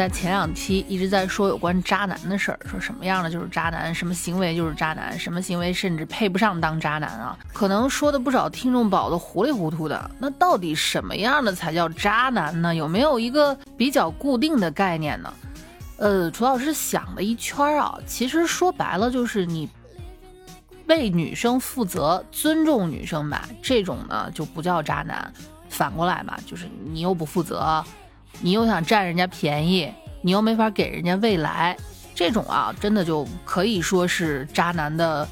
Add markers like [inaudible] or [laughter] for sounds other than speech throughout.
在前两期一直在说有关渣男的事儿，说什么样的就是渣男，什么行为就是渣男，什么行为甚至配不上当渣男啊。可能说的不少听众宝都糊里糊涂的。那到底什么样的才叫渣男呢？有没有一个比较固定的概念呢？呃，楚老师想了一圈啊，其实说白了就是你为女生负责，尊重女生吧，这种呢就不叫渣男。反过来嘛，就是你又不负责。你又想占人家便宜，你又没法给人家未来，这种啊，真的就可以说是渣男的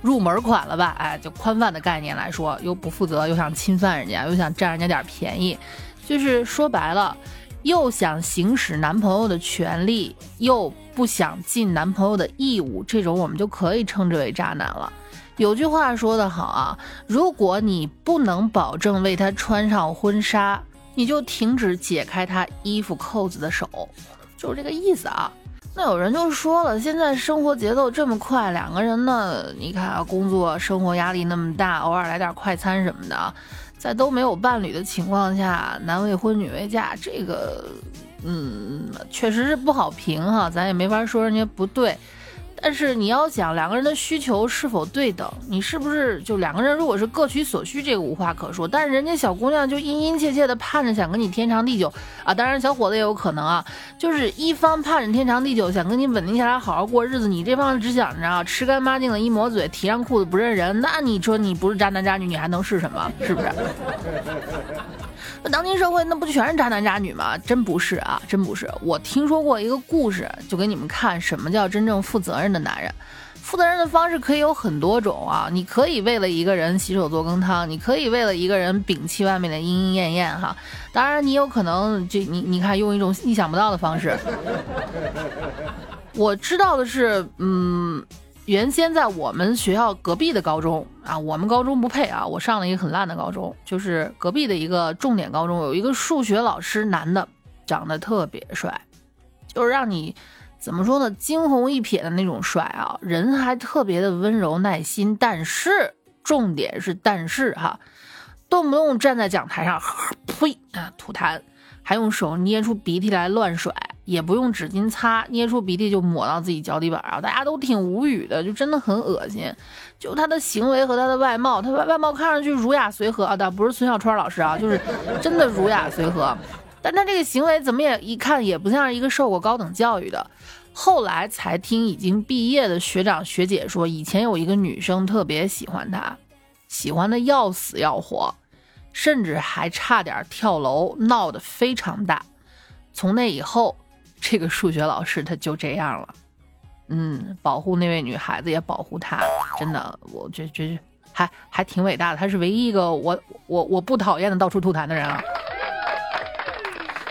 入门款了吧？哎，就宽泛的概念来说，又不负责，又想侵犯人家，又想占人家点便宜，就是说白了，又想行使男朋友的权利，又不想尽男朋友的义务，这种我们就可以称之为渣男了。有句话说得好啊，如果你不能保证为他穿上婚纱。你就停止解开他衣服扣子的手，就是这个意思啊。那有人就说了，现在生活节奏这么快，两个人呢，你看啊，工作生活压力那么大，偶尔来点快餐什么的，在都没有伴侣的情况下，男未婚女未嫁，这个，嗯，确实是不好评哈，咱也没法说人家不对。但是你要想两个人的需求是否对等，你是不是就两个人如果是各取所需，这个无话可说。但是人家小姑娘就殷殷切切的盼着想跟你天长地久啊，当然小伙子也有可能啊，就是一方盼着天长地久，想跟你稳定下来好好过日子，你这方只想着啊吃干抹净的一抹嘴，提上裤子不认人，那你说你不是渣男渣女，你还能是什么？是不是？那当今社会那不就全是渣男渣女吗？真不是啊，真不是。我听说过一个故事，就给你们看什么叫真正负责任的男人。负责任的方式可以有很多种啊，你可以为了一个人洗手做羹汤，你可以为了一个人摒弃外面的莺莺燕燕哈。当然，你有可能就你你看用一种意想不到的方式。[laughs] 我知道的是，嗯。原先在我们学校隔壁的高中啊，我们高中不配啊，我上了一个很烂的高中，就是隔壁的一个重点高中，有一个数学老师，男的，长得特别帅，就是让你怎么说呢，惊鸿一瞥的那种帅啊，人还特别的温柔耐心，但是重点是但是哈，动不动站在讲台上，呸啊吐痰，还用手捏出鼻涕来乱甩。也不用纸巾擦，捏出鼻涕就抹到自己脚底板啊！大家都挺无语的，就真的很恶心。就他的行为和他的外貌，他外外貌看上去儒雅随和啊，但不是孙小川老师啊，就是真的儒雅随和。但他这个行为怎么也一看也不像是一个受过高等教育的。后来才听已经毕业的学长学姐说，以前有一个女生特别喜欢他，喜欢的要死要活，甚至还差点跳楼，闹得非常大。从那以后。这个数学老师他就这样了，嗯，保护那位女孩子也保护他，真的，我觉觉还还挺伟大的。他是唯一一个我我我不讨厌的到处吐痰的人啊。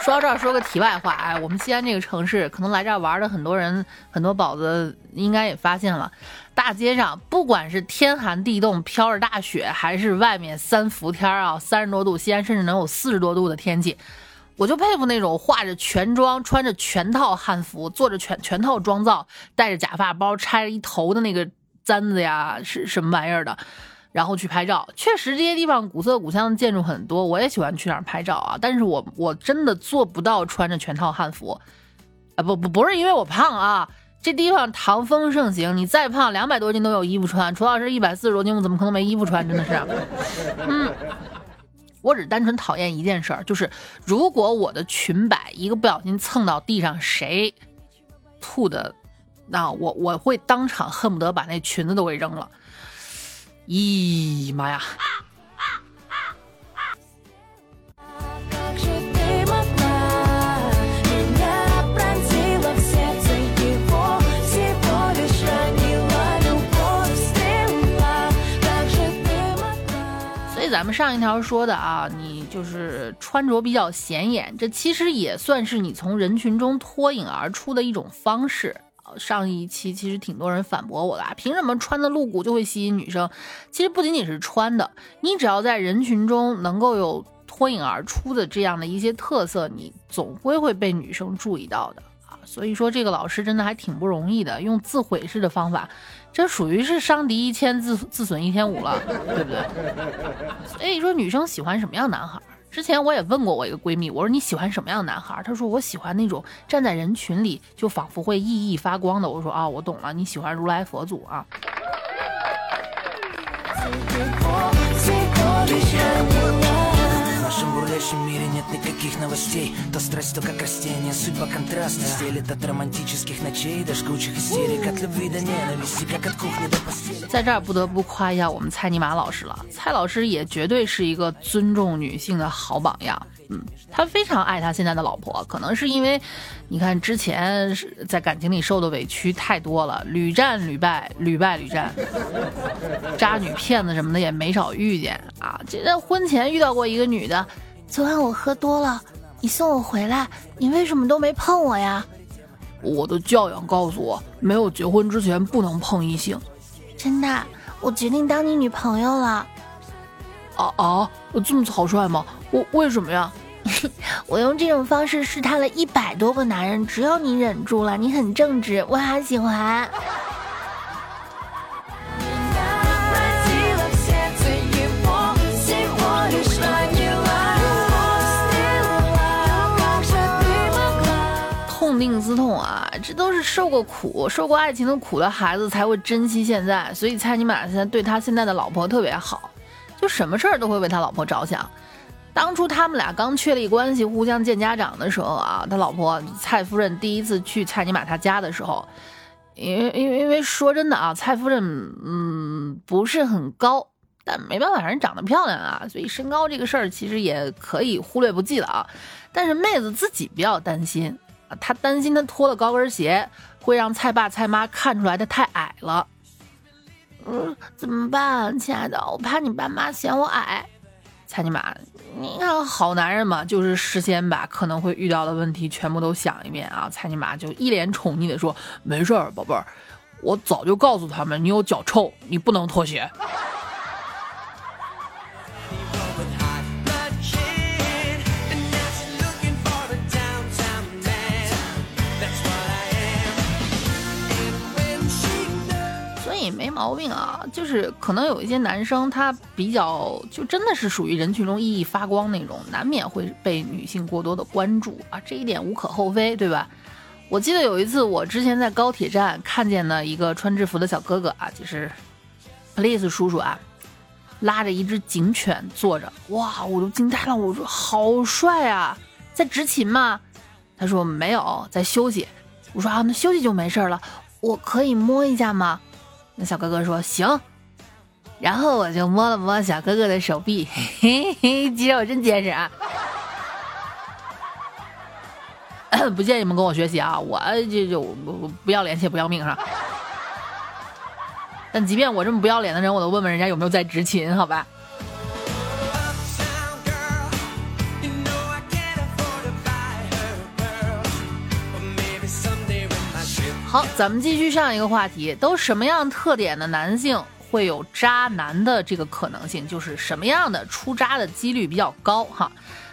说到这儿，说个题外话，哎，我们西安这个城市，可能来这儿玩的很多人，很多宝子应该也发现了，大街上不管是天寒地冻，飘着大雪，还是外面三伏天啊，三十多度，西安甚至能有四十多度的天气。我就佩服那种化着全妆、穿着全套汉服、做着全全套妆造、戴着假发包、拆了一头的那个簪子呀，是什么玩意儿的，然后去拍照。确实，这些地方古色古香的建筑很多，我也喜欢去那儿拍照啊。但是我我真的做不到穿着全套汉服，啊不不不是因为我胖啊，这地方唐风盛行，你再胖两百多斤都有衣服穿。楚老师一百四十多斤，我怎么可能没衣服穿？真的是，嗯。我只单纯讨厌一件事儿，就是如果我的裙摆一个不小心蹭到地上，谁吐的，那我我会当场恨不得把那裙子都给扔了。咦妈呀！咱们上一条说的啊，你就是穿着比较显眼，这其实也算是你从人群中脱颖而出的一种方式。上一期其实挺多人反驳我的，凭什么穿的露骨就会吸引女生？其实不仅仅是穿的，你只要在人群中能够有脱颖而出的这样的一些特色，你总归会被女生注意到的啊。所以说这个老师真的还挺不容易的，用自毁式的方法。这属于是伤敌一千自自损一千五了，对不对？所以说女生喜欢什么样男孩？之前我也问过我一个闺蜜，我说你喜欢什么样男孩？她说我喜欢那种站在人群里就仿佛会熠熠发光的。我说啊，我懂了，你喜欢如来佛祖啊。在这儿不得不夸一下我们蔡尼玛老师了，蔡老师也绝对是一个尊重女性的好榜样。嗯，他非常爱他现在的老婆，可能是因为，你看之前在感情里受的委屈太多了，屡战屡败，屡败屡战，渣女骗子什么的也没少遇见啊。这在婚前遇到过一个女的。昨晚我喝多了，你送我回来，你为什么都没碰我呀？我的教养告诉我，没有结婚之前不能碰异性。真的，我决定当你女朋友了。啊啊，这么草率吗？我为什么呀？[laughs] 我用这种方式试探了一百多个男人，只有你忍住了。你很正直，我好喜欢。痛啊！这都是受过苦、受过爱情的苦的孩子才会珍惜现在，所以蔡尼玛现在对他现在的老婆特别好，就什么事儿都会为他老婆着想。当初他们俩刚确立关系、互相见家长的时候啊，他老婆蔡夫人第一次去蔡尼玛他家的时候，因为因为因为说真的啊，蔡夫人嗯不是很高，但没办法，人长得漂亮啊，所以身高这个事儿其实也可以忽略不计了啊。但是妹子自己比较担心。他担心他脱了高跟鞋会让蔡爸蔡妈看出来他太矮了。嗯，怎么办，亲爱的？我怕你爸妈嫌我矮。蔡尼玛，你看好男人嘛，就是事先把可能会遇到的问题全部都想一遍啊。蔡尼玛就一脸宠溺的说：“没事儿，宝贝儿，我早就告诉他们你有脚臭，你不能脱鞋。”毛病啊，就是可能有一些男生他比较就真的是属于人群中熠熠发光那种，难免会被女性过多的关注啊，这一点无可厚非，对吧？我记得有一次我之前在高铁站看见了一个穿制服的小哥哥啊，就是 please 叔叔啊，拉着一只警犬坐着，哇，我都惊呆了，我说好帅啊，在执勤吗？他说没有，在休息。我说啊，那休息就没事了，我可以摸一下吗？那小哥哥说行，然后我就摸了摸小哥哥的手臂，嘿嘿，肌肉真结实啊！[coughs] 不建议你们跟我学习啊，我这就不要脸且不要命哈？[coughs] 但即便我这么不要脸的人，我都问问人家有没有在执勤，好吧？好，咱们继续上一个话题，都什么样特点的男性会有渣男的这个可能性？就是什么样的出渣的几率比较高？哈，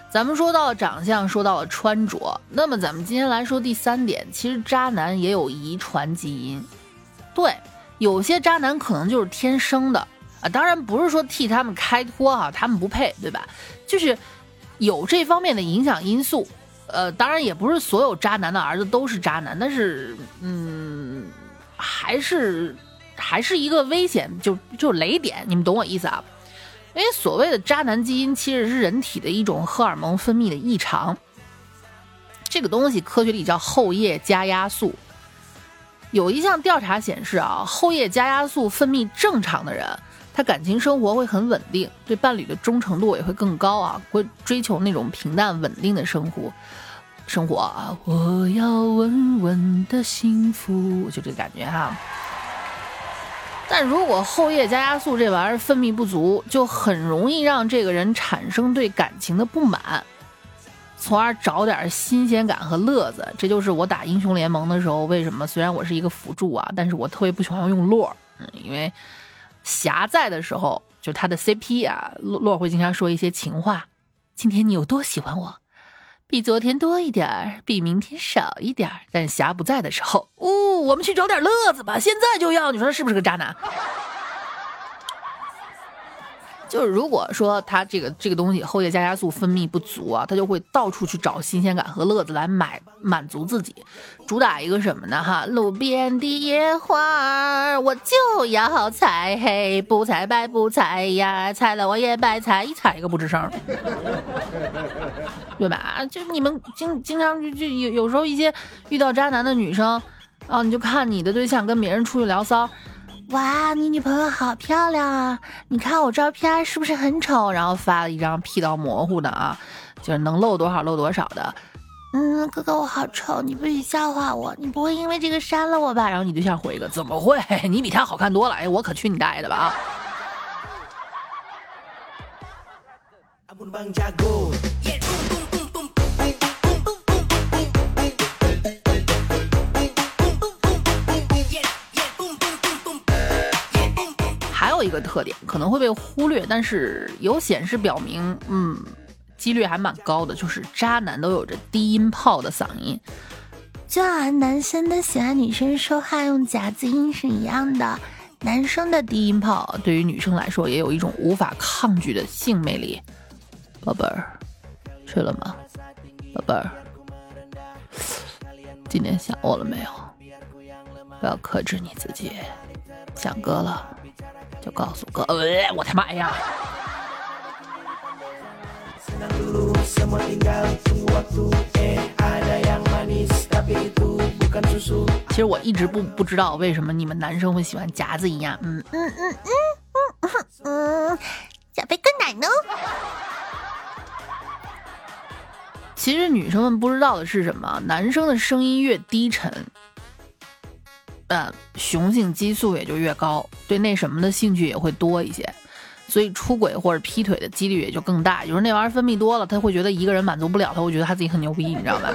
咱们说到了长相，说到了穿着，那么咱们今天来说第三点，其实渣男也有遗传基因。对，有些渣男可能就是天生的啊，当然不是说替他们开脱哈，他们不配，对吧？就是有这方面的影响因素。呃，当然也不是所有渣男的儿子都是渣男，但是，嗯，还是还是一个危险，就就雷点，你们懂我意思啊？因为所谓的渣男基因其实是人体的一种荷尔蒙分泌的异常，这个东西科学里叫后叶加压素。有一项调查显示啊，后叶加压素分泌正常的人。他感情生活会很稳定，对伴侣的忠诚度也会更高啊，会追求那种平淡稳定的生活。生活啊，我要稳稳的幸福，就这感觉哈。但如果后叶加压素这玩意儿分泌不足，就很容易让这个人产生对感情的不满，从而找点新鲜感和乐子。这就是我打英雄联盟的时候，为什么虽然我是一个辅助啊，但是我特别不喜欢用洛，嗯，因为。霞在的时候，就他的 CP 啊，洛洛会经常说一些情话。今天你有多喜欢我？比昨天多一点儿，比明天少一点儿。但霞不在的时候，呜，我们去找点乐子吧，现在就要。你说是不是个渣男？就是如果说他这个这个东西后叶加加素分泌不足啊，他就会到处去找新鲜感和乐子来买满足自己，主打一个什么呢？哈，路边的野花儿我就要采，嘿，不采白不采呀，采了我也白采，一采一个不吱声，对吧？就你们经经常就就有有时候一些遇到渣男的女生啊，你就看你的对象跟别人出去聊骚。哇，你女朋友好漂亮啊！你看我照片是不是很丑？然后发了一张 P 到模糊的啊，就是能露多少露多少的。嗯，哥哥我好丑，你不许笑话我，你不会因为这个删了我吧？然后你对象回一个，怎么会？你比他好看多了。哎，我可去你大爷的吧啊！一个特点可能会被忽略，但是有显示表明，嗯，几率还蛮高的，就是渣男都有着低音炮的嗓音，就好像男生都喜欢女生说话用夹子音是一样的。男生的低音炮对于女生来说也有一种无法抗拒的性魅力。宝贝儿，睡了吗？宝贝儿，今天想我了没有？不要克制你自己，想哥了。就告诉哥，我他妈呀！其实我一直不不知道为什么你们男生会喜欢夹子音啊，嗯嗯嗯嗯嗯，小贝哥奶呢？其实女生们不知道的是什么，男生的声音越低沉。呃，雄性激素也就越高，对那什么的兴趣也会多一些，所以出轨或者劈腿的几率也就更大。就是那玩意儿分泌多了，他会觉得一个人满足不了他，会觉得他自己很牛逼，你知道吧？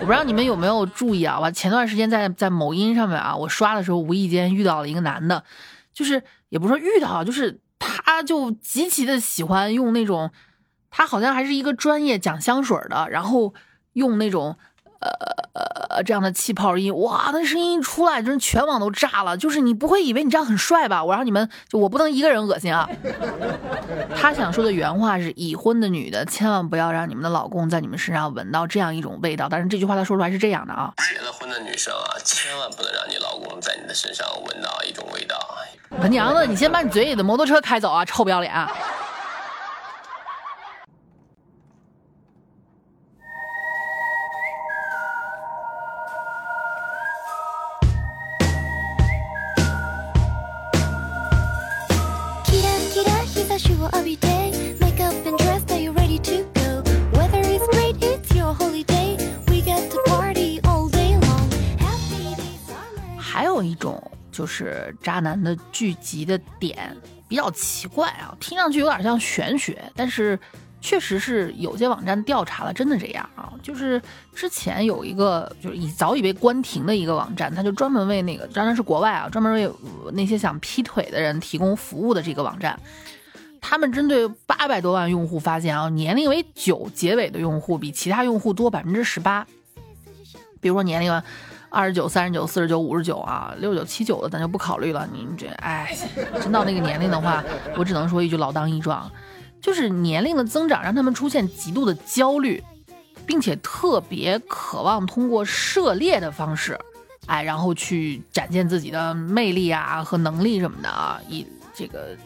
我不知道你们有没有注意啊？我前段时间在在某音上面啊，我刷的时候无意间遇到了一个男的，就是也不是说遇到，就是他就极其的喜欢用那种，他好像还是一个专业讲香水的，然后用那种。呃呃，这样的气泡音，哇，那声音一出来，真是全网都炸了。就是你不会以为你这样很帅吧？我让你们，就我不能一个人恶心啊。[laughs] 他想说的原话是：已婚的女的千万不要让你们的老公在你们身上闻到这样一种味道。但是这句话他说出来是这样的啊：结了婚的女生啊，千万不能让你老公在你的身上闻到一种味道。他娘的，你先把你嘴里的摩托车开走啊，臭不要脸！还有一种就是渣男的聚集的点比较奇怪啊，听上去有点像玄学，但是确实是有些网站调查了，真的这样啊。就是之前有一个就是已早已被关停的一个网站，他就专门为那个当然是国外啊，专门为那些想劈腿的人提供服务的这个网站。他们针对八百多万用户发现啊，年龄为九结尾的用户比其他用户多百分之十八。比如说年龄二十九、三十九、四十九、五十九啊，六九、七九的咱就不考虑了。您这哎，真到那个年龄的话，我只能说一句老当益壮，就是年龄的增长让他们出现极度的焦虑，并且特别渴望通过涉猎的方式，哎，然后去展现自己的魅力啊和能力什么的啊，以这个。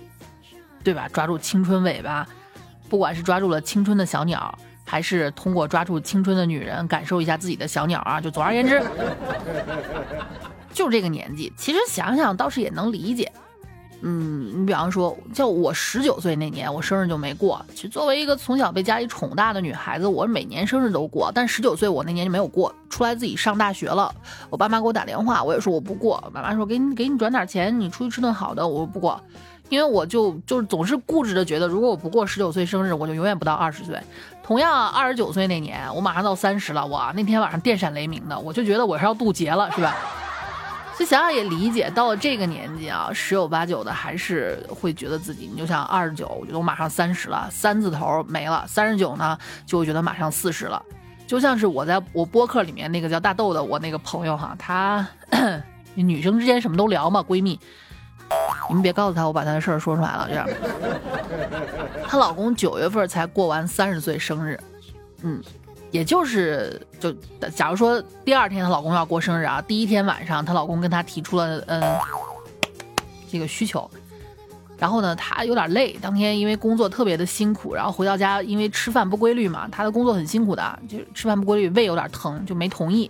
对吧？抓住青春尾巴，不管是抓住了青春的小鸟，还是通过抓住青春的女人感受一下自己的小鸟啊，就总而言之，就这个年纪，其实想想倒是也能理解。嗯，你比方说，就我十九岁那年，我生日就没过。其实作为一个从小被家里宠大的女孩子，我每年生日都过，但十九岁我那年就没有过。出来自己上大学了，我爸妈给我打电话，我也说我不过。妈妈说给你给你转点钱，你出去吃顿好的，我说不过。因为我就就是总是固执的觉得，如果我不过十九岁生日，我就永远不到二十岁。同样，二十九岁那年，我马上到三十了，哇，那天晚上电闪雷鸣的，我就觉得我是要渡劫了，是吧？所以想想也理解，到了这个年纪啊，十有八九的还是会觉得自己，你就像二十九，我觉得我马上三十了，三字头没了；三十九呢，就会觉得马上四十了。就像是我在我播客里面那个叫大豆的我那个朋友哈，她 [coughs] 女生之间什么都聊嘛，闺蜜。你们别告诉他我把他的事儿说出来了，这样。[laughs] 她老公九月份才过完三十岁生日，嗯，也就是就假如说第二天她老公要过生日啊，第一天晚上她老公跟她提出了嗯这个需求。然后呢，她有点累，当天因为工作特别的辛苦，然后回到家，因为吃饭不规律嘛，她的工作很辛苦的，就吃饭不规律，胃有点疼，就没同意。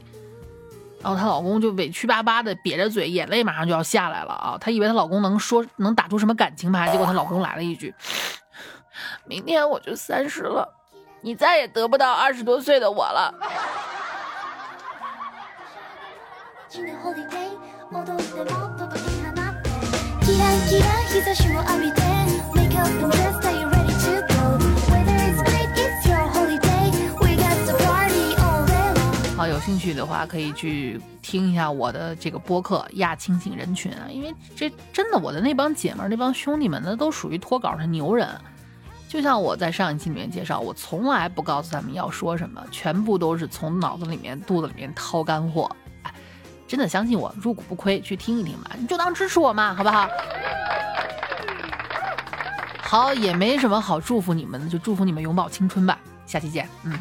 然后她老公就委屈巴巴的瘪着嘴，眼泪马上就要下来了啊！她以为她老公能说能打出什么感情牌，结果她老公来了一句：“明天我就三十了，你再也得不到二十多岁的我了。”有兴趣的话可以去听一下我的这个播客《亚清醒人群》啊，因为这真的我的那帮姐们儿、那帮兄弟们，那都属于脱稿的牛人。就像我在上一期里面介绍，我从来不告诉他们要说什么，全部都是从脑子里面、肚子里面掏干货。哎，真的相信我，入股不亏，去听一听吧，你就当支持我嘛，好不好？好，也没什么好祝福你们的，就祝福你们永葆青春吧。下期见，嗯。